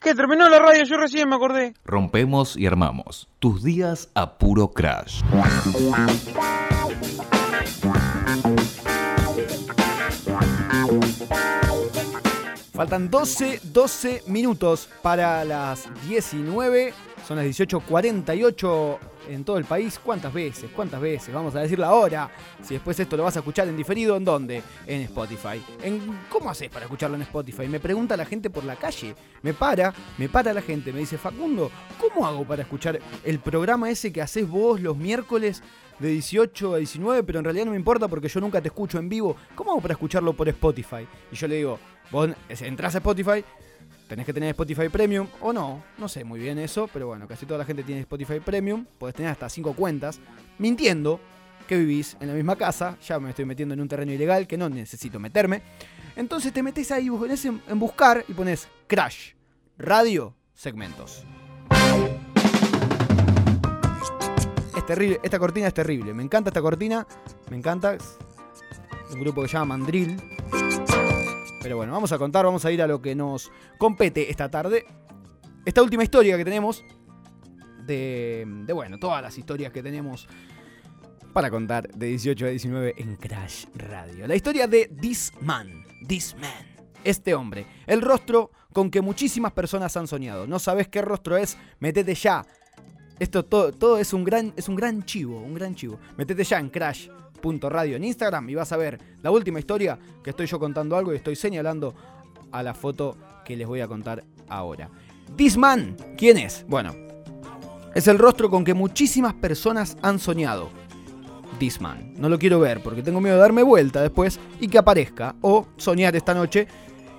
¿Qué? Terminó la radio, yo recién me acordé. Rompemos y armamos. Tus días a puro crash. Faltan 12, 12 minutos para las 19. Son las 18.48 en todo el país. ¿Cuántas veces? ¿Cuántas veces? Vamos a decirlo ahora. Si después esto lo vas a escuchar en diferido, ¿en dónde? En Spotify. ¿En, ¿Cómo haces para escucharlo en Spotify? Me pregunta la gente por la calle. Me para, me para la gente. Me dice, Facundo, ¿cómo hago para escuchar el programa ese que haces vos los miércoles de 18 a 19? Pero en realidad no me importa porque yo nunca te escucho en vivo. ¿Cómo hago para escucharlo por Spotify? Y yo le digo, Vos entras a Spotify, tenés que tener Spotify Premium o no, no sé muy bien eso, pero bueno, casi toda la gente tiene Spotify Premium, podés tener hasta 5 cuentas, mintiendo que vivís en la misma casa, ya me estoy metiendo en un terreno ilegal que no necesito meterme. Entonces te metes ahí en, en buscar y pones Crash, radio, segmentos. Es terrible, esta cortina es terrible, me encanta esta cortina, me encanta. Un grupo que se llama Mandrill. Pero bueno, vamos a contar, vamos a ir a lo que nos compete esta tarde. Esta última historia que tenemos, de, de bueno, todas las historias que tenemos para contar de 18 a 19 en Crash Radio. La historia de This Man, This Man, este hombre, el rostro con que muchísimas personas han soñado. No sabes qué rostro es, metete ya. Esto todo, todo es, un gran, es un gran chivo, un gran chivo. Metete ya en Crash radio en Instagram y vas a ver la última historia que estoy yo contando algo y estoy señalando a la foto que les voy a contar ahora. This man, ¿quién es? Bueno, es el rostro con que muchísimas personas han soñado. This man. No lo quiero ver porque tengo miedo de darme vuelta después y que aparezca o soñar esta noche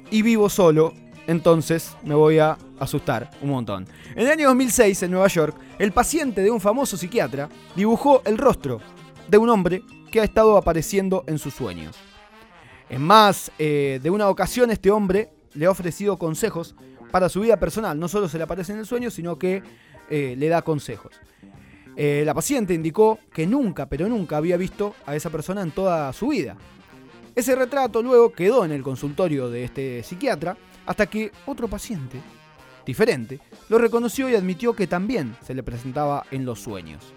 y vivo solo, entonces me voy a asustar un montón. En el año 2006, en Nueva York, el paciente de un famoso psiquiatra dibujó el rostro de un hombre que ha estado apareciendo en sus sueños. En más eh, de una ocasión este hombre le ha ofrecido consejos para su vida personal. No solo se le aparece en el sueño, sino que eh, le da consejos. Eh, la paciente indicó que nunca, pero nunca había visto a esa persona en toda su vida. Ese retrato luego quedó en el consultorio de este psiquiatra hasta que otro paciente, diferente, lo reconoció y admitió que también se le presentaba en los sueños.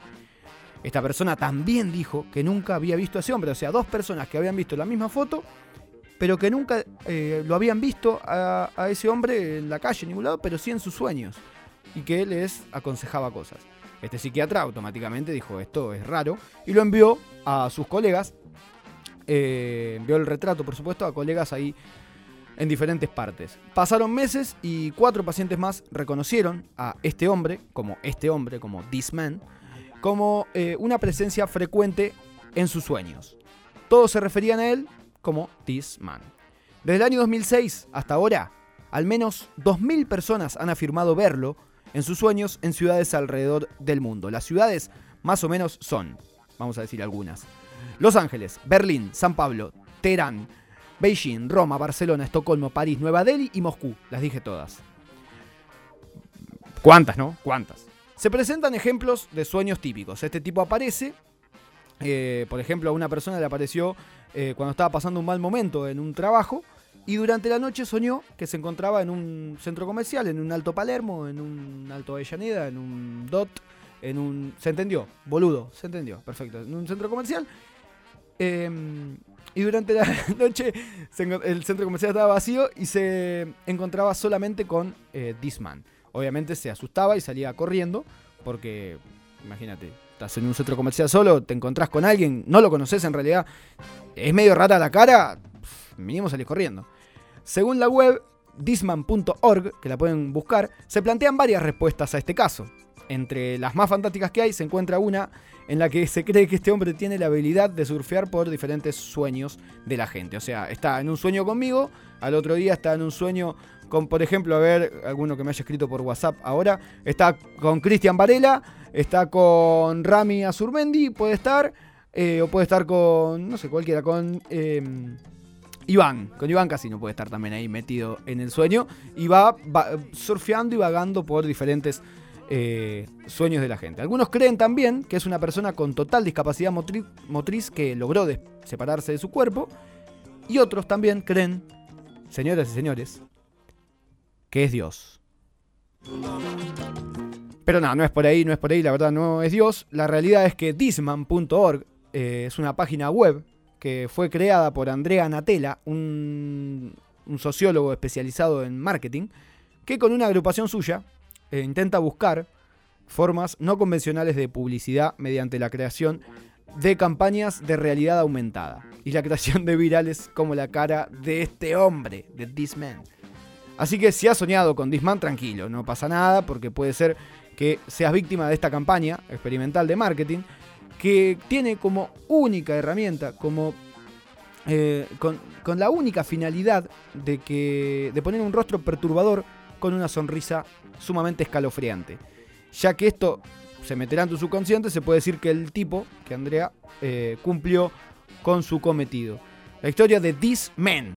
Esta persona también dijo que nunca había visto a ese hombre. O sea, dos personas que habían visto la misma foto, pero que nunca eh, lo habían visto a, ese hombre en la calle, en ningún lado, pero sí en sus sueños. Y que les aconsejaba cosas. Este psiquiatra automáticamente dijo, esto es raro, y lo envió a sus colegas. Eh, envió el retrato, por supuesto, a colegas ahí en diferentes partes. Pasaron meses y cuatro pacientes más reconocieron a este hombre como este hombre, como this man, como eh, una presencia frecuente en sus sueños. Todos se referían a él como This Man. Desde el año 2006 hasta ahora, al menos 2.000 personas han afirmado verlo en sus sueños en ciudades alrededor del mundo. Las ciudades más o menos son, vamos a decir algunas, Los Ángeles, Berlín, San Pablo, Teherán, Beijing, Roma, Barcelona, Estocolmo, París, Nueva Delhi y Moscú. Las dije todas. ¿Cuántas, no? ¿Cuántas? Se presentan ejemplos de sueños típicos. Este tipo aparece, eh, por ejemplo, a una persona le apareció eh, cuando estaba pasando un mal momento en un trabajo y durante la noche soñó que se encontraba en un centro comercial, en un Alto Palermo, en un Alto Avellaneda, en un DOT, en un... ¿Se entendió? Boludo, se entendió, perfecto. En un centro comercial. Em, y durante la noche el centro comercial estaba vacío y se encontraba solamente con eh, Disman obviamente se asustaba y salía corriendo, porque imagínate, estás en un centro comercial solo, te encontrás con alguien, no lo conoces en realidad, es medio rara la cara, mínimo salís corriendo. Según la web disman.org, que la pueden buscar, se plantean varias respuestas a este caso. Entre las más fantásticas que hay se encuentra una en la que se cree que este hombre tiene la habilidad de surfear por diferentes sueños de la gente. O sea, está en un sueño conmigo, al otro día está en un sueño con, por ejemplo, a ver, alguno que me haya escrito por WhatsApp ahora, está con Cristian Varela, está con Rami Azurmendi, puede estar, eh, o puede estar con, no sé, cualquiera, con em, Iván, con Iván Casino puede estar también ahí metido en el sueño, y va, surfeando y vagando por diferentes eh, sueños de la gente. Algunos creen también que es una persona con total discapacidad motriz, motriz que logró separarse de su cuerpo, y otros también creen, señoras y señores, que es Dios. Pero no, no es por ahí, no es por ahí, la verdad no es Dios. La realidad es que disman.org eh, es una página web que fue creada por Andrea Natella, un, sociólogo especializado en marketing, que con una agrupación suya eh, intenta buscar formas no convencionales de publicidad mediante la creación de campañas de realidad aumentada y la creación de virales como la cara de este hombre, de This Man. Así que si has soñado con This Man, tranquilo, no pasa nada porque puede ser que seas víctima de esta campaña experimental de marketing que tiene como única herramienta, como eh, con, con la única finalidad de, que, de poner un rostro perturbador con una sonrisa sumamente escalofriante. Ya que esto se meterá en tu subconsciente, se puede decir que el tipo, que Andrea, eh, cumplió con su cometido. La historia de This Man,